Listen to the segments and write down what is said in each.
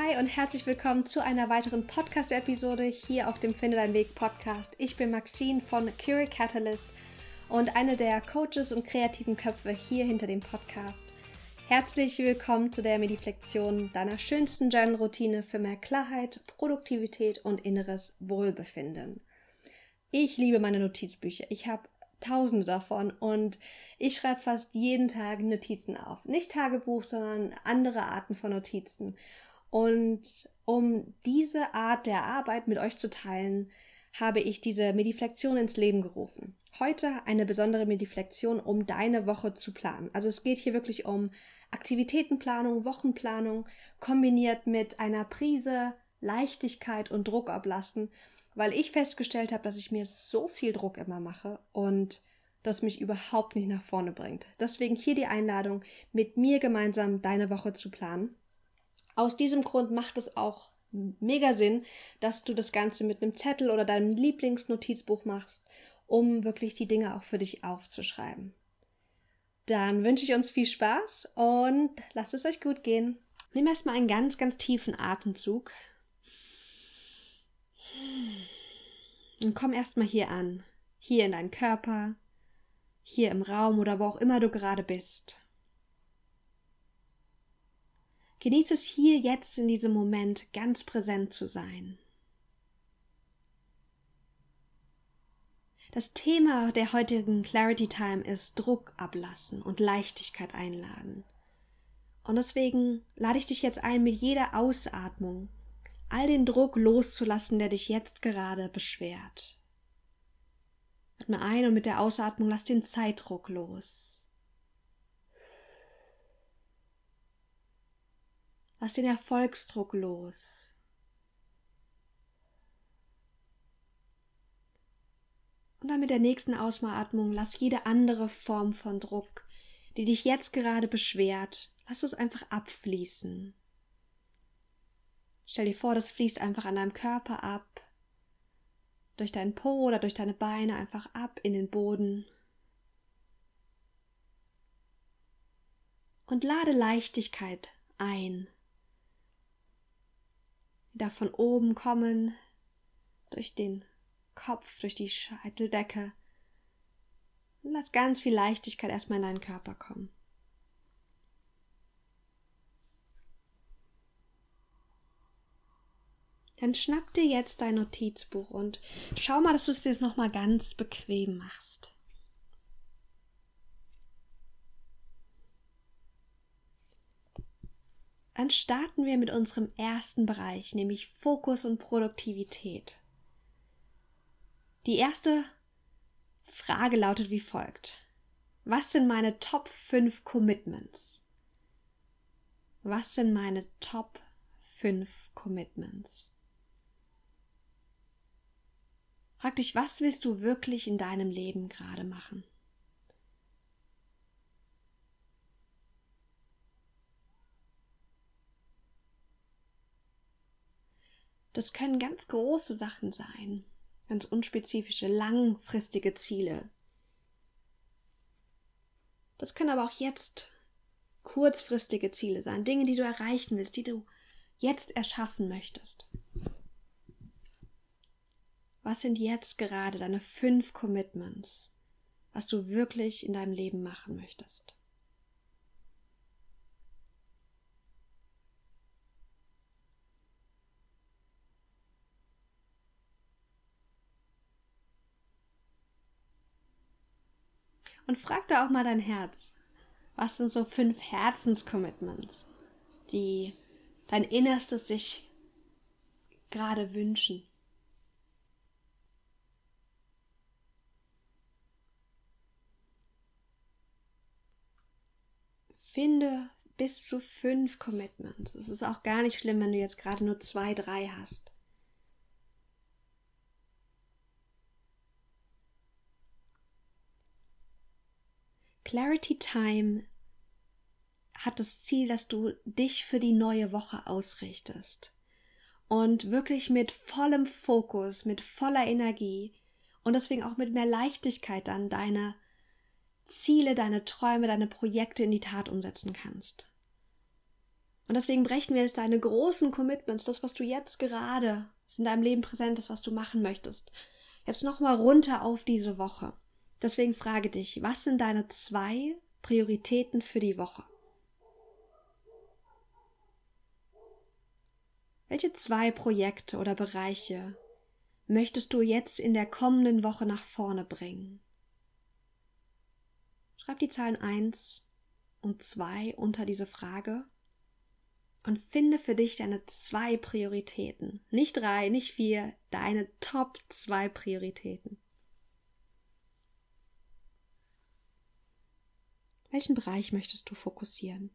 Hi und herzlich willkommen zu einer weiteren Podcast-Episode hier auf dem Finde Dein Weg Podcast. Ich bin Maxine von Cure Catalyst und eine der Coaches und kreativen Köpfe hier hinter dem Podcast. Herzlich willkommen zu der Mediflexion deiner schönsten Journal-Routine für mehr Klarheit, Produktivität und inneres Wohlbefinden. Ich liebe meine Notizbücher. Ich habe tausende davon und ich schreibe fast jeden Tag Notizen auf. Nicht Tagebuch, sondern andere Arten von Notizen. Und um diese Art der Arbeit mit euch zu teilen, habe ich diese Mediflexion ins Leben gerufen. Heute eine besondere Mediflexion, um deine Woche zu planen. Also es geht hier wirklich um Aktivitätenplanung, Wochenplanung, kombiniert mit einer Prise Leichtigkeit und Druck ablassen, weil ich festgestellt habe, dass ich mir so viel Druck immer mache und das mich überhaupt nicht nach vorne bringt. Deswegen hier die Einladung, mit mir gemeinsam deine Woche zu planen. Aus diesem Grund macht es auch mega Sinn, dass du das Ganze mit einem Zettel oder deinem Lieblingsnotizbuch machst, um wirklich die Dinge auch für dich aufzuschreiben. Dann wünsche ich uns viel Spaß und lasst es euch gut gehen. Nimm erstmal einen ganz, ganz tiefen Atemzug. Und komm erstmal hier an. Hier in deinen Körper, hier im Raum oder wo auch immer du gerade bist. Genieße es hier jetzt in diesem Moment ganz präsent zu sein. Das Thema der heutigen Clarity Time ist Druck ablassen und Leichtigkeit einladen. Und deswegen lade ich dich jetzt ein, mit jeder Ausatmung all den Druck loszulassen, der dich jetzt gerade beschwert. Atme ein und mit der Ausatmung lass den Zeitdruck los. Lass den Erfolgsdruck los. Und dann mit der nächsten Ausatmung lass jede andere Form von Druck, die dich jetzt gerade beschwert, lass es einfach abfließen. Stell dir vor, das fließt einfach an deinem Körper ab, durch deinen Po oder durch deine Beine einfach ab in den Boden. Und lade Leichtigkeit ein wieder von oben kommen, durch den Kopf, durch die Scheiteldecke. Und lass ganz viel Leichtigkeit erstmal in deinen Körper kommen. Dann schnapp dir jetzt dein Notizbuch und schau mal, dass du es dir jetzt nochmal ganz bequem machst. Dann starten wir mit unserem ersten Bereich, nämlich Fokus und Produktivität. Die erste Frage lautet wie folgt. Was sind meine Top 5 Commitments? Was sind meine Top 5 Commitments? Frag dich, was willst du wirklich in deinem Leben gerade machen? Das können ganz große Sachen sein, ganz unspezifische, langfristige Ziele. Das können aber auch jetzt kurzfristige Ziele sein, Dinge, die du erreichen willst, die du jetzt erschaffen möchtest. Was sind jetzt gerade deine fünf Commitments, was du wirklich in deinem Leben machen möchtest? Und frag da auch mal dein Herz. Was sind so fünf Herzenscommitments, die dein Innerstes sich gerade wünschen? Finde bis zu fünf Commitments. Es ist auch gar nicht schlimm, wenn du jetzt gerade nur zwei, drei hast. Clarity Time hat das Ziel, dass du dich für die neue Woche ausrichtest und wirklich mit vollem Fokus, mit voller Energie und deswegen auch mit mehr Leichtigkeit dann deine Ziele, deine Träume, deine Projekte in die Tat umsetzen kannst. Und deswegen brechen wir jetzt deine großen Commitments, das, was du jetzt gerade in deinem Leben präsent ist, was du machen möchtest, jetzt nochmal runter auf diese Woche. Deswegen frage dich, was sind deine zwei Prioritäten für die Woche? Welche zwei Projekte oder Bereiche möchtest du jetzt in der kommenden Woche nach vorne bringen? Schreib die Zahlen 1 und 2 unter diese Frage und finde für dich deine zwei Prioritäten. Nicht drei, nicht vier, deine Top zwei Prioritäten. Welchen Bereich möchtest du fokussieren?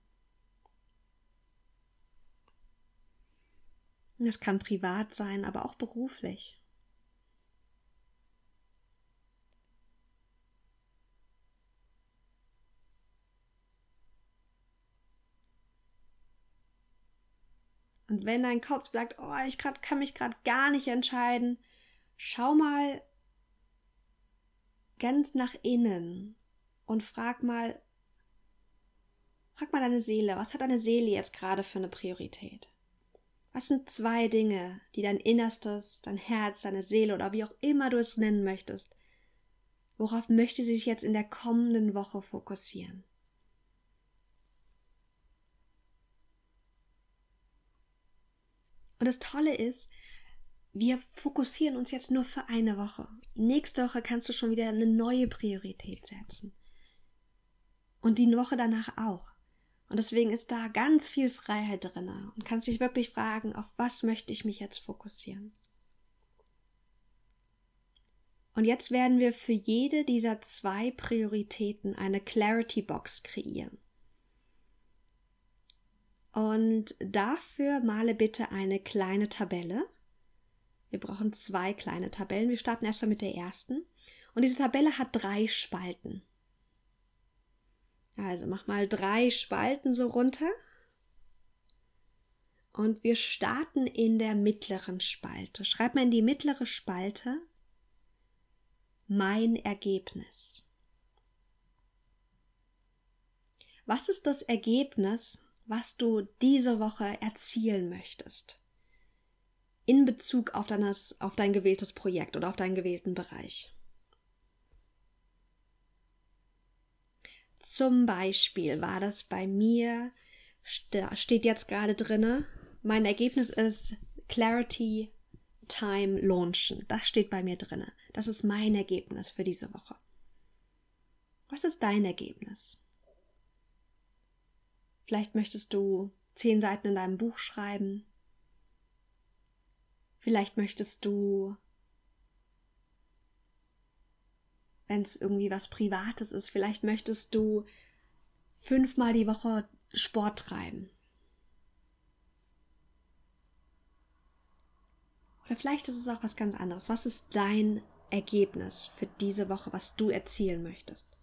Das kann privat sein, aber auch beruflich. Und wenn dein Kopf sagt, oh, ich grad, kann mich gerade gar nicht entscheiden, schau mal ganz nach innen und frag mal, frag mal deine Seele, was hat deine Seele jetzt gerade für eine Priorität? Was sind zwei Dinge, die dein Innerstes, dein Herz, deine Seele oder wie auch immer du es nennen möchtest, worauf möchte sie sich jetzt in der kommenden Woche fokussieren? Und das Tolle ist, wir fokussieren uns jetzt nur für eine Woche. Nächste Woche kannst du schon wieder eine neue Priorität setzen. Und die Woche danach auch. Und deswegen ist da ganz viel Freiheit drin und kannst dich wirklich fragen, auf was möchte ich mich jetzt fokussieren. Und jetzt werden wir für jede dieser zwei Prioritäten eine Clarity Box kreieren. Und dafür male bitte eine kleine Tabelle. Wir brauchen zwei kleine Tabellen. Wir starten erstmal mit der ersten. Und diese Tabelle hat drei Spalten. Also mach mal drei Spalten so runter. Und wir starten in der mittleren Spalte. Schreib mal in die mittlere Spalte mein Ergebnis. Was ist das Ergebnis was du diese Woche erzielen möchtest. In Bezug auf, deines, auf dein gewähltes Projekt oder auf deinen gewählten Bereich. Zum Beispiel war das bei mir, steht jetzt gerade drinne, mein Ergebnis ist Clarity Time Launchen. Das steht bei mir drinne. Das ist mein Ergebnis für diese Woche. Was ist dein Ergebnis? Vielleicht möchtest du zehn Seiten in deinem Buch schreiben. Vielleicht möchtest du, wenn es irgendwie was Privates ist, vielleicht möchtest du fünfmal die Woche Sport treiben. Oder vielleicht ist es auch was ganz anderes. Was ist dein Ergebnis für diese Woche, was du erzielen möchtest?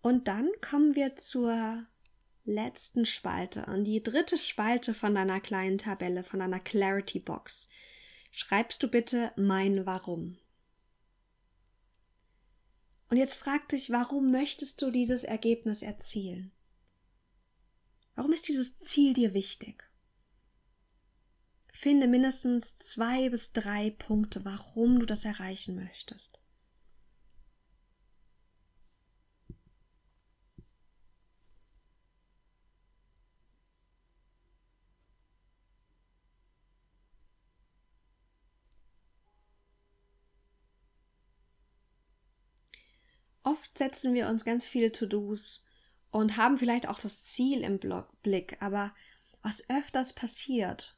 Und dann kommen wir zur letzten Spalte und die dritte Spalte von deiner kleinen Tabelle, von deiner Clarity Box. Schreibst du bitte mein Warum. Und jetzt frag dich, warum möchtest du dieses Ergebnis erzielen? Warum ist dieses Ziel dir wichtig? Finde mindestens zwei bis drei Punkte, warum du das erreichen möchtest. Oft setzen wir uns ganz viele To-Dos und haben vielleicht auch das Ziel im Blick, aber was öfters passiert,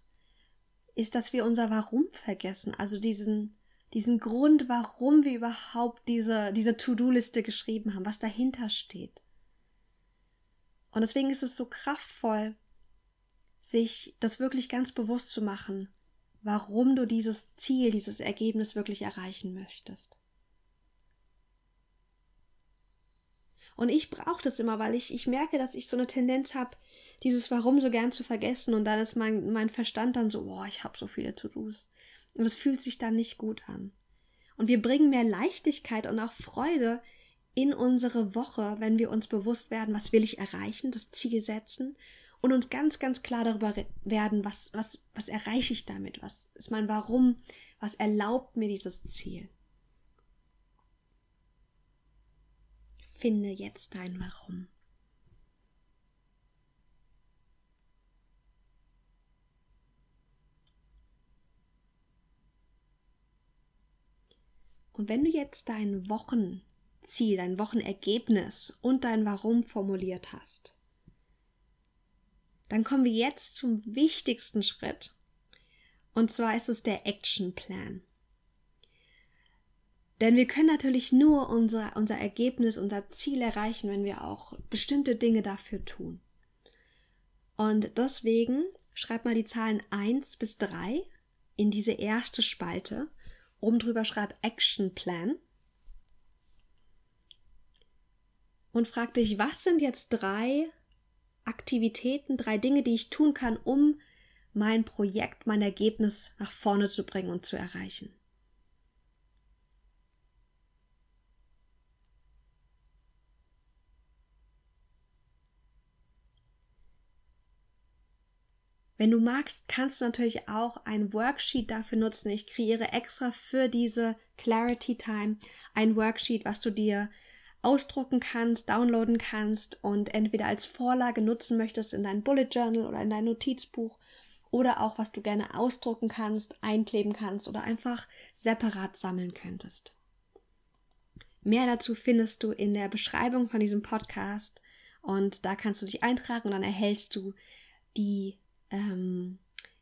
ist, dass wir unser Warum vergessen, also diesen, diesen Grund, warum wir überhaupt diese, diese To-Do-Liste geschrieben haben, was dahinter steht. Und deswegen ist es so kraftvoll, sich das wirklich ganz bewusst zu machen, warum du dieses Ziel, dieses Ergebnis wirklich erreichen möchtest. Und ich brauche das immer, weil ich, ich merke, dass ich so eine Tendenz habe, dieses Warum so gern zu vergessen. Und dann ist mein, mein Verstand dann so, boah, ich habe so viele To-Dos. Und es fühlt sich dann nicht gut an. Und wir bringen mehr Leichtigkeit und auch Freude in unsere Woche, wenn wir uns bewusst werden, was will ich erreichen, das Ziel setzen und uns ganz, ganz klar darüber werden, was, was, was erreiche ich damit, was ist mein Warum, was erlaubt mir dieses Ziel. Finde jetzt dein Warum. Und wenn du jetzt dein Wochenziel, dein Wochenergebnis und dein Warum formuliert hast, dann kommen wir jetzt zum wichtigsten Schritt. Und zwar ist es der Action Plan. Denn wir können natürlich nur unser, unser Ergebnis, unser Ziel erreichen, wenn wir auch bestimmte Dinge dafür tun. Und deswegen schreib mal die Zahlen 1 bis 3 in diese erste Spalte Oben drüber schreib Action Plan. Und frag dich, was sind jetzt drei Aktivitäten, drei Dinge, die ich tun kann, um mein Projekt, mein Ergebnis nach vorne zu bringen und zu erreichen. Wenn du magst, kannst du natürlich auch ein Worksheet dafür nutzen. Ich kreiere extra für diese Clarity Time ein Worksheet, was du dir ausdrucken kannst, downloaden kannst und entweder als Vorlage nutzen möchtest in dein Bullet Journal oder in dein Notizbuch oder auch was du gerne ausdrucken kannst, einkleben kannst oder einfach separat sammeln könntest. Mehr dazu findest du in der Beschreibung von diesem Podcast und da kannst du dich eintragen und dann erhältst du die ähm,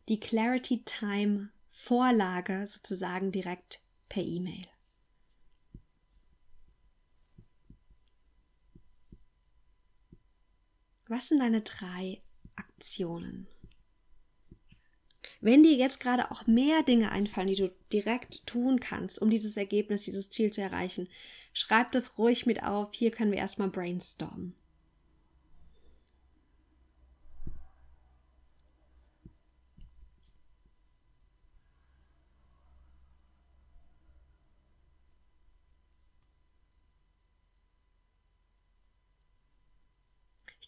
die Clarity Time Vorlage sozusagen direkt per E-Mail. Was sind deine drei Aktionen? Wenn dir jetzt gerade auch mehr Dinge einfallen, die du direkt tun kannst, um dieses Ergebnis, dieses Ziel zu erreichen, schreib das ruhig mit auf. Hier können wir erstmal brainstormen.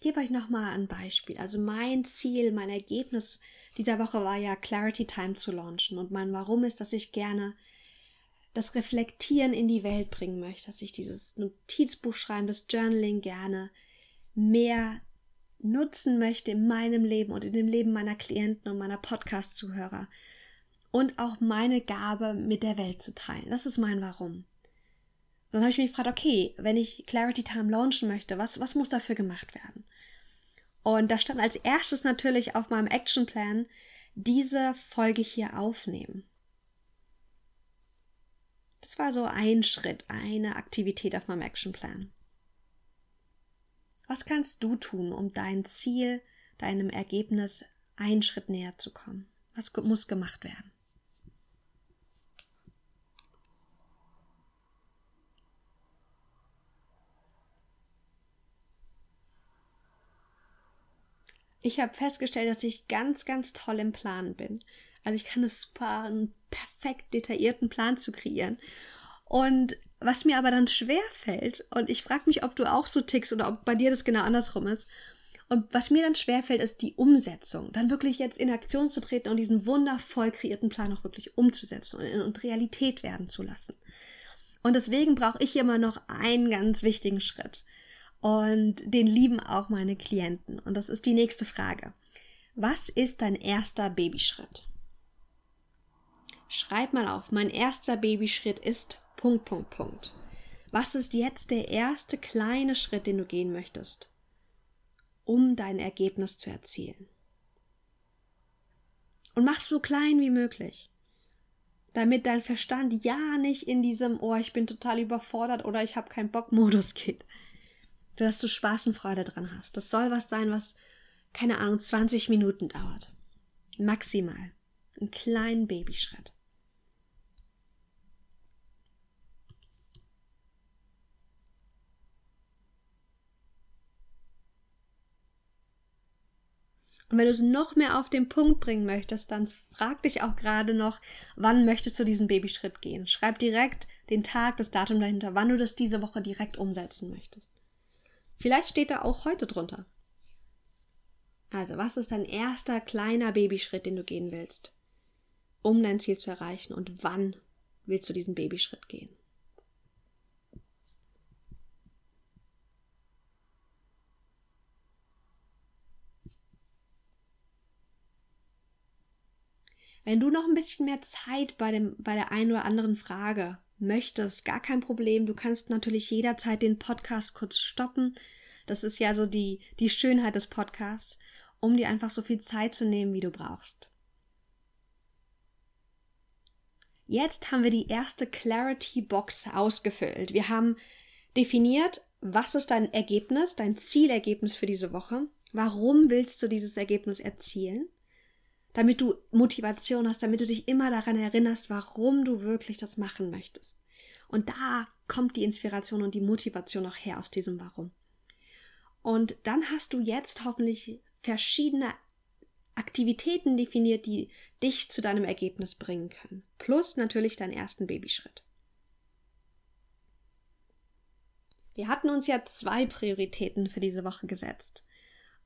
Gebe euch nochmal ein Beispiel. Also mein Ziel, mein Ergebnis dieser Woche war ja Clarity Time zu launchen. Und mein Warum ist, dass ich gerne das Reflektieren in die Welt bringen möchte, dass ich dieses Notizbuch schreiben, das Journaling gerne mehr nutzen möchte in meinem Leben und in dem Leben meiner Klienten und meiner Podcast-Zuhörer. Und auch meine Gabe mit der Welt zu teilen. Das ist mein Warum. Dann habe ich mich gefragt, okay, wenn ich Clarity Time launchen möchte, was, was muss dafür gemacht werden? Und da stand als erstes natürlich auf meinem Actionplan diese Folge hier aufnehmen. Das war so ein Schritt, eine Aktivität auf meinem Actionplan. Was kannst du tun, um dein Ziel, deinem Ergebnis einen Schritt näher zu kommen? Was muss gemacht werden? Ich habe festgestellt, dass ich ganz, ganz toll im Plan bin. Also ich kann es super, einen perfekt detaillierten Plan zu kreieren. Und was mir aber dann schwer fällt, und ich frage mich, ob du auch so tickst oder ob bei dir das genau andersrum ist. Und was mir dann schwer fällt, ist die Umsetzung. Dann wirklich jetzt in Aktion zu treten und diesen wundervoll kreierten Plan auch wirklich umzusetzen und und Realität werden zu lassen. Und deswegen brauche ich immer noch einen ganz wichtigen Schritt. Und den lieben auch meine Klienten. Und das ist die nächste Frage. Was ist dein erster Babyschritt? Schreib mal auf, mein erster Babyschritt ist Punkt, Punkt, Punkt. Was ist jetzt der erste kleine Schritt, den du gehen möchtest, um dein Ergebnis zu erzielen? Und mach so klein wie möglich, damit dein Verstand ja nicht in diesem, oh, ich bin total überfordert oder ich habe keinen Bock Modus geht dass du Spaß und Freude dran hast. Das soll was sein, was, keine Ahnung, 20 Minuten dauert. Maximal. Ein kleinen Babyschritt. Und wenn du es noch mehr auf den Punkt bringen möchtest, dann frag dich auch gerade noch, wann möchtest du diesen Babyschritt gehen. Schreib direkt den Tag, das Datum dahinter, wann du das diese Woche direkt umsetzen möchtest. Vielleicht steht da auch heute drunter. Also, was ist dein erster kleiner Babyschritt, den du gehen willst, um dein Ziel zu erreichen? Und wann willst du diesen Babyschritt gehen? Wenn du noch ein bisschen mehr Zeit bei, dem, bei der einen oder anderen Frage möchtest, gar kein Problem. Du kannst natürlich jederzeit den Podcast kurz stoppen. Das ist ja so die, die Schönheit des Podcasts, um dir einfach so viel Zeit zu nehmen, wie du brauchst. Jetzt haben wir die erste Clarity Box ausgefüllt. Wir haben definiert, was ist dein Ergebnis, dein Zielergebnis für diese Woche? Warum willst du dieses Ergebnis erzielen? Damit du Motivation hast, damit du dich immer daran erinnerst, warum du wirklich das machen möchtest. Und da kommt die Inspiration und die Motivation auch her aus diesem Warum. Und dann hast du jetzt hoffentlich verschiedene Aktivitäten definiert, die dich zu deinem Ergebnis bringen können. Plus natürlich deinen ersten Babyschritt. Wir hatten uns ja zwei Prioritäten für diese Woche gesetzt.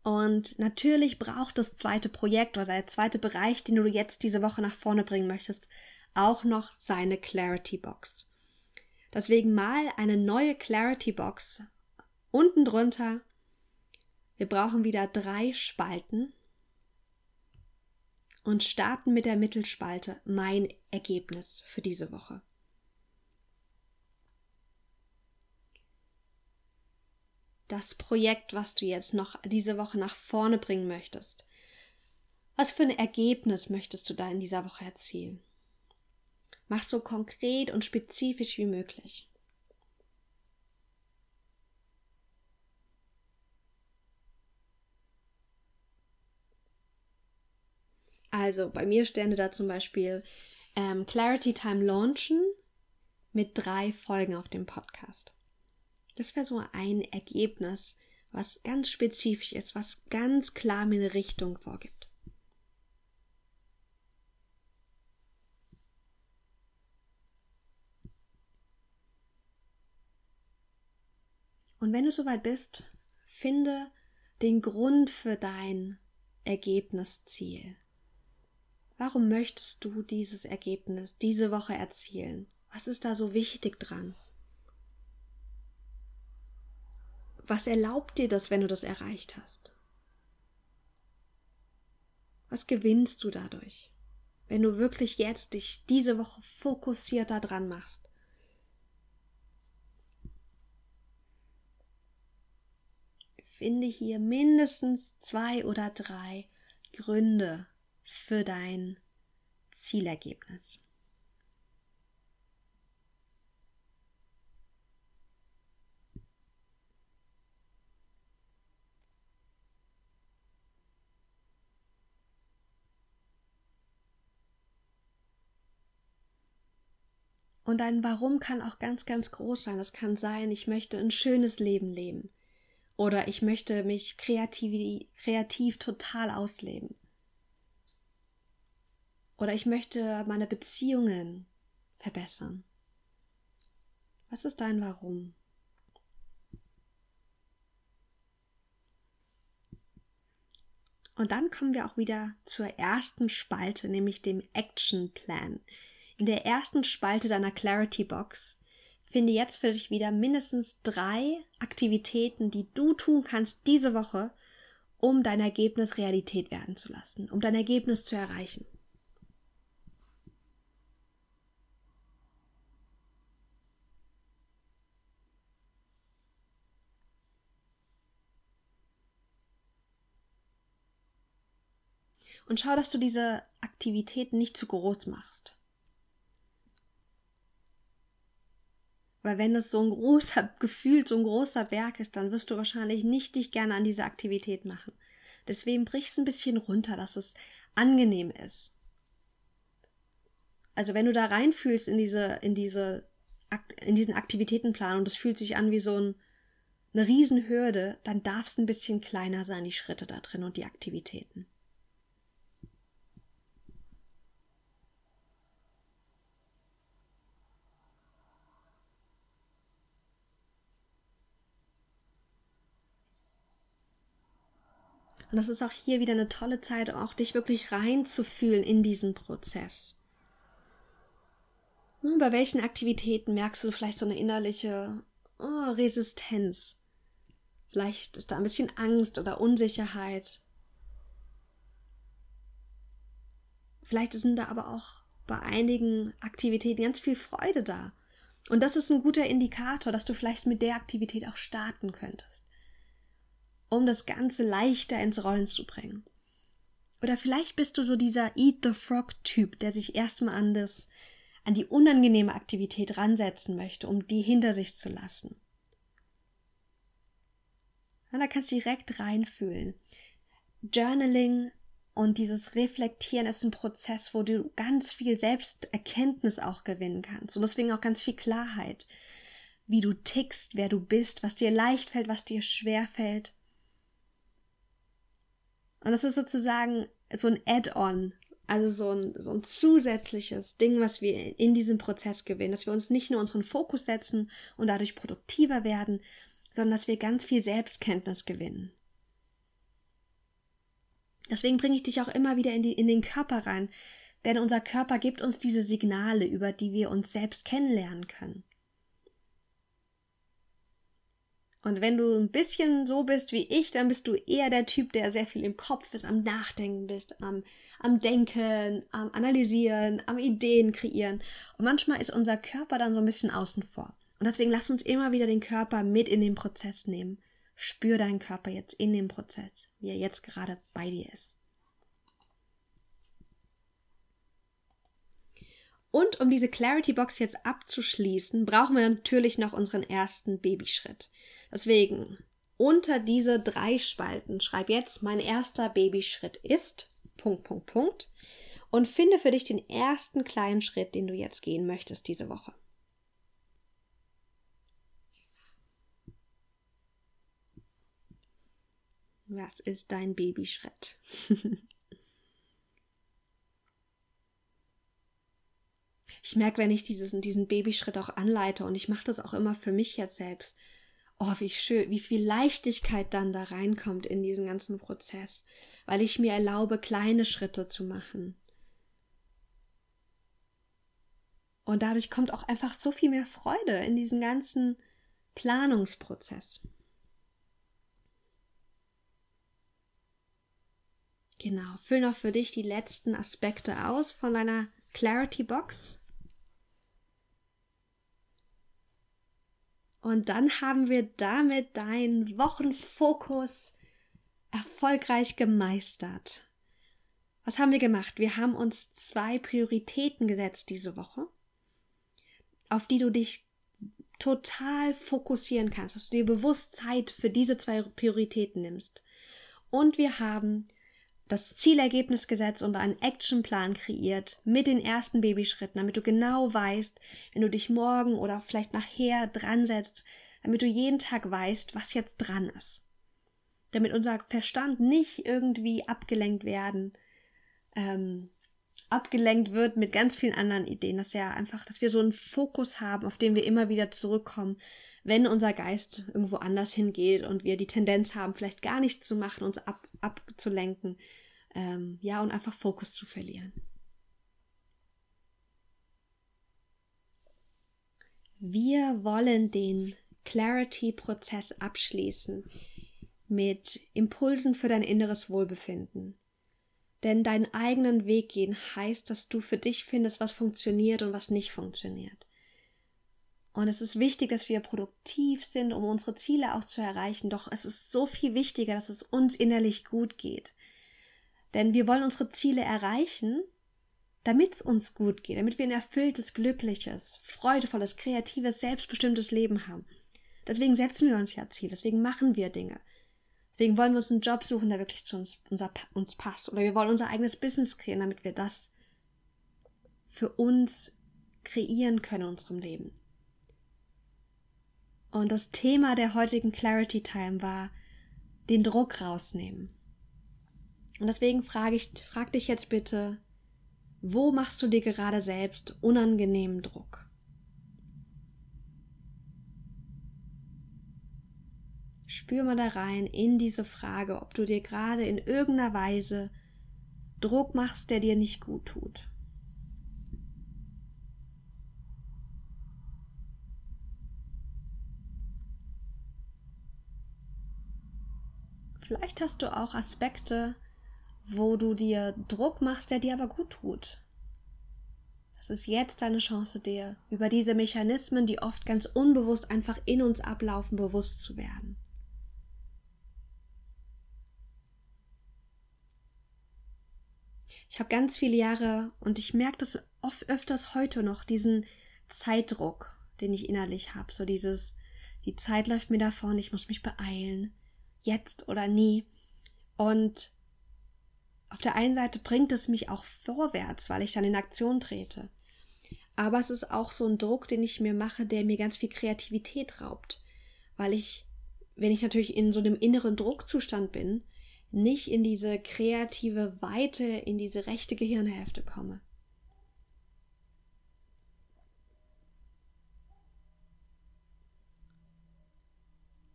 Und natürlich braucht das zweite Projekt oder der zweite Bereich, den du jetzt diese Woche nach vorne bringen möchtest, auch noch seine Clarity Box. Deswegen mal eine neue Clarity Box unten drunter. Wir brauchen wieder drei Spalten und starten mit der Mittelspalte mein Ergebnis für diese Woche. Das Projekt, was du jetzt noch diese Woche nach vorne bringen möchtest. Was für ein Ergebnis möchtest du da in dieser Woche erzielen? Mach so konkret und spezifisch wie möglich. Also bei mir stände da zum Beispiel ähm, Clarity Time launchen mit drei Folgen auf dem Podcast. Das wäre so ein Ergebnis, was ganz spezifisch ist, was ganz klar mir eine Richtung vorgibt. Und wenn du soweit bist, finde den Grund für dein Ergebnisziel. Warum möchtest du dieses Ergebnis diese Woche erzielen? Was ist da so wichtig dran? Was erlaubt dir das, wenn du das erreicht hast? Was gewinnst du dadurch, wenn du wirklich jetzt dich diese Woche fokussierter dran machst? Finde hier mindestens zwei oder drei Gründe für dein Zielergebnis. Und dein Warum kann auch ganz, ganz groß sein. Das kann sein, ich möchte ein schönes Leben leben. Oder ich möchte mich kreativ, kreativ total ausleben. Oder ich möchte meine Beziehungen verbessern. Was ist dein Warum? Und dann kommen wir auch wieder zur ersten Spalte, nämlich dem Action Plan. In der ersten Spalte deiner Clarity Box finde jetzt für dich wieder mindestens drei Aktivitäten, die du tun kannst diese Woche, um dein Ergebnis Realität werden zu lassen, um dein Ergebnis zu erreichen. Und schau, dass du diese Aktivitäten nicht zu groß machst. Weil wenn es so ein großer, gefühlt so ein großer Berg ist, dann wirst du wahrscheinlich nicht dich gerne an diese Aktivität machen. Deswegen brich es ein bisschen runter, dass es angenehm ist. Also wenn du da reinfühlst in diese, in diese, in diesen Aktivitätenplan und es fühlt sich an wie so ein, eine Riesenhürde, dann darf es ein bisschen kleiner sein, die Schritte da drin und die Aktivitäten. Und das ist auch hier wieder eine tolle Zeit, auch dich wirklich reinzufühlen in diesen Prozess. Nun, bei welchen Aktivitäten merkst du vielleicht so eine innerliche oh, Resistenz? Vielleicht ist da ein bisschen Angst oder Unsicherheit. Vielleicht sind da aber auch bei einigen Aktivitäten ganz viel Freude da. Und das ist ein guter Indikator, dass du vielleicht mit der Aktivität auch starten könntest, um das Ganze leichter ins Rollen zu bringen. Oder vielleicht bist du so dieser Eat the Frog-Typ, der sich erstmal an das, an die unangenehme Aktivität ransetzen möchte, um die hinter sich zu lassen. Und da kannst du direkt reinfühlen. Journaling und dieses Reflektieren ist ein Prozess, wo du ganz viel Selbsterkenntnis auch gewinnen kannst und deswegen auch ganz viel Klarheit, wie du tickst, wer du bist, was dir leicht fällt, was dir schwer fällt. Und das ist sozusagen so ein Add-on, also so ein, so ein zusätzliches Ding, was wir in diesem Prozess gewinnen, dass wir uns nicht nur unseren Fokus setzen und dadurch produktiver werden, sondern dass wir ganz viel Selbstkenntnis gewinnen. Deswegen bringe ich dich auch immer wieder in, die, in den Körper rein, denn unser Körper gibt uns diese Signale, über die wir uns selbst kennenlernen können. Und wenn du ein bisschen so bist wie ich, dann bist du eher der Typ, der sehr viel im Kopf ist, am Nachdenken bist, am, am Denken, am Analysieren, am Ideen kreieren. Und manchmal ist unser Körper dann so ein bisschen außen vor. Und deswegen lass uns immer wieder den Körper mit in den Prozess nehmen. Spür deinen Körper jetzt in dem Prozess, wie er jetzt gerade bei dir ist. Und um diese Clarity Box jetzt abzuschließen, brauchen wir natürlich noch unseren ersten Babyschritt. Deswegen unter diese drei Spalten schreib jetzt mein erster Babyschritt ist Punkt Punkt Punkt und finde für dich den ersten kleinen Schritt, den du jetzt gehen möchtest diese Woche. Was ist dein Babyschritt? ich merke, wenn ich diesen, diesen Babyschritt auch anleite und ich mache das auch immer für mich jetzt selbst. Oh, wie schön, wie viel Leichtigkeit dann da reinkommt in diesen ganzen Prozess, weil ich mir erlaube, kleine Schritte zu machen. Und dadurch kommt auch einfach so viel mehr Freude in diesen ganzen Planungsprozess. Genau, füll noch für dich die letzten Aspekte aus von deiner Clarity Box. Und dann haben wir damit deinen Wochenfokus erfolgreich gemeistert. Was haben wir gemacht? Wir haben uns zwei Prioritäten gesetzt diese Woche, auf die du dich total fokussieren kannst, dass du dir bewusst Zeit für diese zwei Prioritäten nimmst. Und wir haben das Zielergebnis gesetzt und einen Actionplan kreiert mit den ersten Babyschritten, damit du genau weißt, wenn du dich morgen oder vielleicht nachher dran setzt, damit du jeden Tag weißt, was jetzt dran ist. Damit unser Verstand nicht irgendwie abgelenkt werden, ähm, abgelenkt wird mit ganz vielen anderen Ideen, dass ja einfach, dass wir so einen Fokus haben, auf den wir immer wieder zurückkommen, wenn unser Geist irgendwo anders hingeht und wir die Tendenz haben, vielleicht gar nichts zu machen, uns ab, abzulenken, ähm, ja, und einfach Fokus zu verlieren. Wir wollen den Clarity-Prozess abschließen mit Impulsen für dein inneres Wohlbefinden. Denn deinen eigenen Weg gehen heißt, dass du für dich findest, was funktioniert und was nicht funktioniert. Und es ist wichtig, dass wir produktiv sind, um unsere Ziele auch zu erreichen. Doch es ist so viel wichtiger, dass es uns innerlich gut geht. Denn wir wollen unsere Ziele erreichen, damit es uns gut geht, damit wir ein erfülltes, glückliches, freudevolles, kreatives, selbstbestimmtes Leben haben. Deswegen setzen wir uns ja Ziele, deswegen machen wir Dinge. Deswegen wollen wir uns einen Job suchen, der wirklich zu uns, unser, uns passt. Oder wir wollen unser eigenes Business kreieren, damit wir das für uns kreieren können in unserem Leben. Und das Thema der heutigen Clarity Time war den Druck rausnehmen. Und deswegen frage ich, frag dich jetzt bitte, wo machst du dir gerade selbst unangenehmen Druck? Spür mal da rein in diese Frage, ob du dir gerade in irgendeiner Weise Druck machst, der dir nicht gut tut. Vielleicht hast du auch Aspekte, wo du dir Druck machst, der dir aber gut tut. Das ist jetzt deine Chance, dir über diese Mechanismen, die oft ganz unbewusst einfach in uns ablaufen, bewusst zu werden. Ich habe ganz viele Jahre und ich merke das oft öfters heute noch, diesen Zeitdruck, den ich innerlich habe. So dieses, die Zeit läuft mir davon, ich muss mich beeilen jetzt oder nie. Und auf der einen Seite bringt es mich auch vorwärts, weil ich dann in Aktion trete. Aber es ist auch so ein Druck, den ich mir mache, der mir ganz viel Kreativität raubt. Weil ich, wenn ich natürlich in so einem inneren Druckzustand bin, nicht in diese kreative Weite, in diese rechte Gehirnhälfte komme.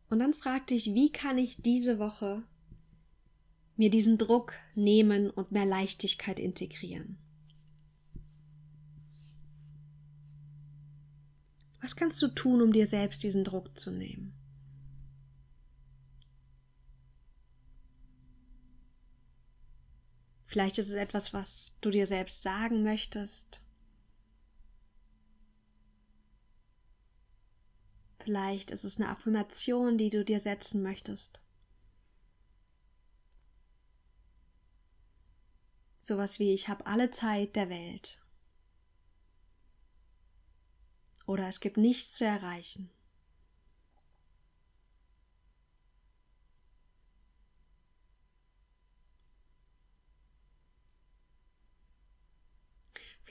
Und dann frag dich, wie kann ich diese Woche mir diesen Druck nehmen und mehr Leichtigkeit integrieren? Was kannst du tun, um dir selbst diesen Druck zu nehmen? Vielleicht ist es etwas, was du dir selbst sagen möchtest. Vielleicht ist es eine Affirmation, die du dir setzen möchtest. Sowas wie ich habe alle Zeit der Welt. Oder es gibt nichts zu erreichen.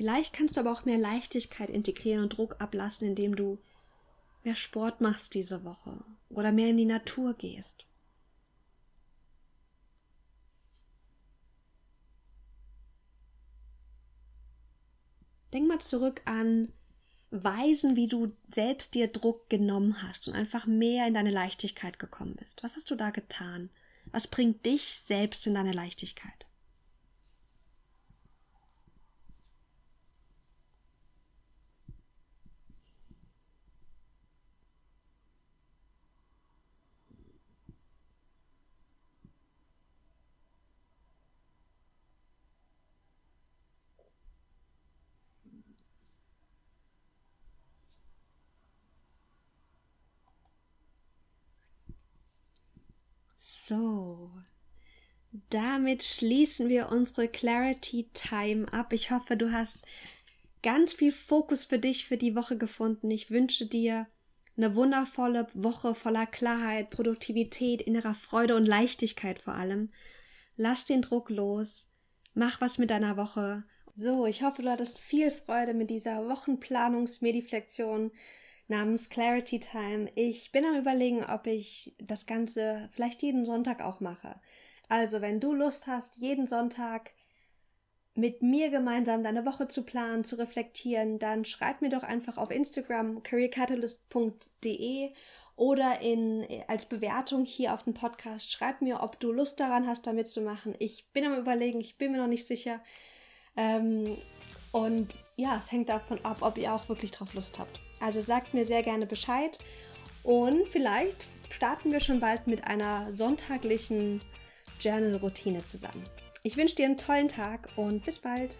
Vielleicht kannst du aber auch mehr Leichtigkeit integrieren und Druck ablassen, indem du mehr Sport machst diese Woche oder mehr in die Natur gehst. Denk mal zurück an Weisen, wie du selbst dir Druck genommen hast und einfach mehr in deine Leichtigkeit gekommen bist. Was hast du da getan? Was bringt dich selbst in deine Leichtigkeit? So, damit schließen wir unsere Clarity Time ab. Ich hoffe, du hast ganz viel Fokus für dich für die Woche gefunden. Ich wünsche dir eine wundervolle Woche voller Klarheit, Produktivität, innerer Freude und Leichtigkeit vor allem. Lass den Druck los. Mach was mit deiner Woche. So, ich hoffe, du hattest viel Freude mit dieser Wochenplanungsmediflexion namens Clarity Time. Ich bin am Überlegen, ob ich das Ganze vielleicht jeden Sonntag auch mache. Also, wenn du Lust hast, jeden Sonntag mit mir gemeinsam deine Woche zu planen, zu reflektieren, dann schreib mir doch einfach auf Instagram careercatalyst.de oder in, als Bewertung hier auf dem Podcast. Schreib mir, ob du Lust daran hast, damit zu machen. Ich bin am Überlegen, ich bin mir noch nicht sicher. Ähm, und ja, es hängt davon ab, ob ihr auch wirklich drauf Lust habt. Also sagt mir sehr gerne Bescheid und vielleicht starten wir schon bald mit einer sonntaglichen Journal-Routine zusammen. Ich wünsche dir einen tollen Tag und bis bald.